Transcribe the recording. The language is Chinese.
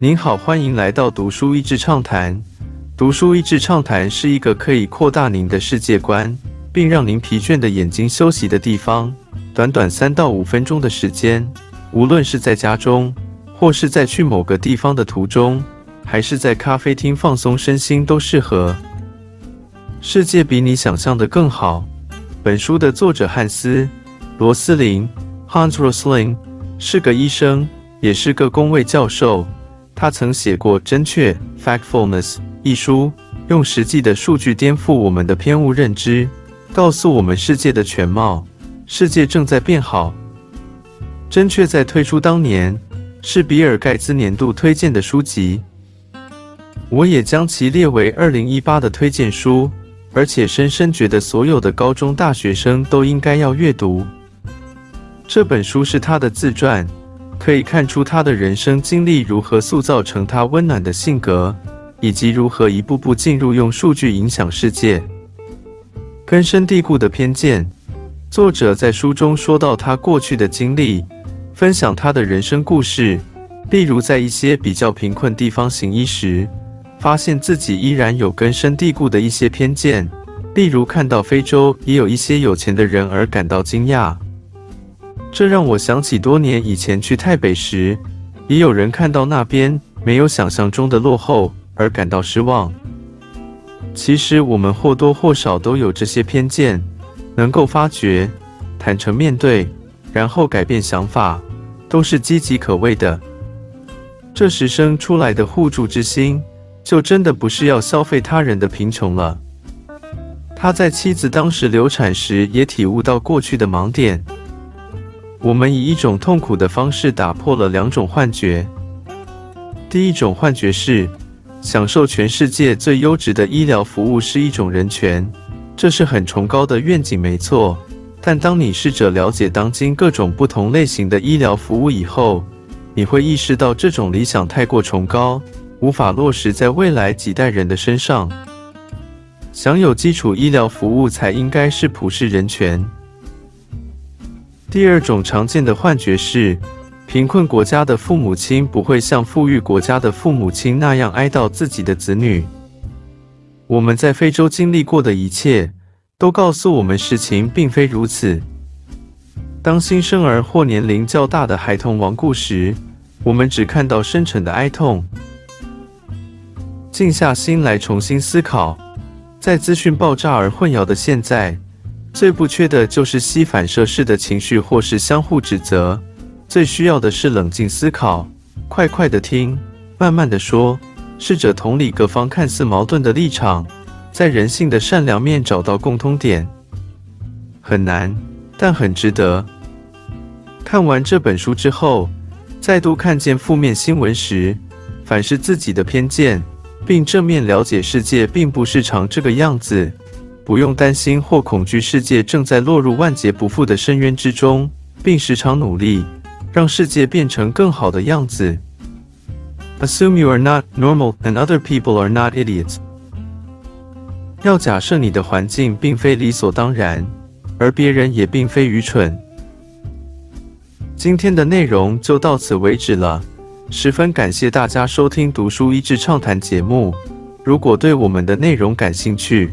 您好，欢迎来到读书益智畅谈。读书益智畅谈是一个可以扩大您的世界观，并让您疲倦的眼睛休息的地方。短短三到五分钟的时间，无论是在家中，或是在去某个地方的途中，还是在咖啡厅放松身心，都适合。世界比你想象的更好。本书的作者汉斯·罗斯林 （Hans Rosling） 是个医生，也是个公卫教授。他曾写过《真确 （Factfulness）》一书，用实际的数据颠覆我们的偏误认知，告诉我们世界的全貌。世界正在变好。《真确》在推出当年是比尔·盖茨年度推荐的书籍，我也将其列为二零一八的推荐书，而且深深觉得所有的高中大学生都应该要阅读这本书。是他的自传。可以看出他的人生经历如何塑造成他温暖的性格，以及如何一步步进入用数据影响世界。根深蒂固的偏见。作者在书中说到他过去的经历，分享他的人生故事，例如在一些比较贫困地方行医时，发现自己依然有根深蒂固的一些偏见，例如看到非洲也有一些有钱的人而感到惊讶。这让我想起多年以前去台北时，也有人看到那边没有想象中的落后而感到失望。其实我们或多或少都有这些偏见，能够发觉、坦诚面对，然后改变想法，都是岌岌可危的。这时生出来的互助之心，就真的不是要消费他人的贫穷了。他在妻子当时流产时，也体悟到过去的盲点。我们以一种痛苦的方式打破了两种幻觉。第一种幻觉是，享受全世界最优质的医疗服务是一种人权，这是很崇高的愿景，没错。但当你试着了解当今各种不同类型的医疗服务以后，你会意识到这种理想太过崇高，无法落实在未来几代人的身上。享有基础医疗服务才应该是普世人权。第二种常见的幻觉是，贫困国家的父母亲不会像富裕国家的父母亲那样哀悼自己的子女。我们在非洲经历过的一切，都告诉我们事情并非如此。当新生儿或年龄较大的孩童亡故时，我们只看到深沉的哀痛。静下心来重新思考，在资讯爆炸而混淆的现在。最不缺的就是吸反射式的情绪，或是相互指责。最需要的是冷静思考，快快的听，慢慢的说，试着同理各方看似矛盾的立场，在人性的善良面找到共通点。很难，但很值得。看完这本书之后，再度看见负面新闻时，反思自己的偏见，并正面了解世界并不是常这个样子。不用担心或恐惧，世界正在落入万劫不复的深渊之中，并时常努力让世界变成更好的样子。Assume you are not normal and other people are not idiots。要假设你的环境并非理所当然，而别人也并非愚蠢。今天的内容就到此为止了，十分感谢大家收听《读书益智畅谈》节目。如果对我们的内容感兴趣，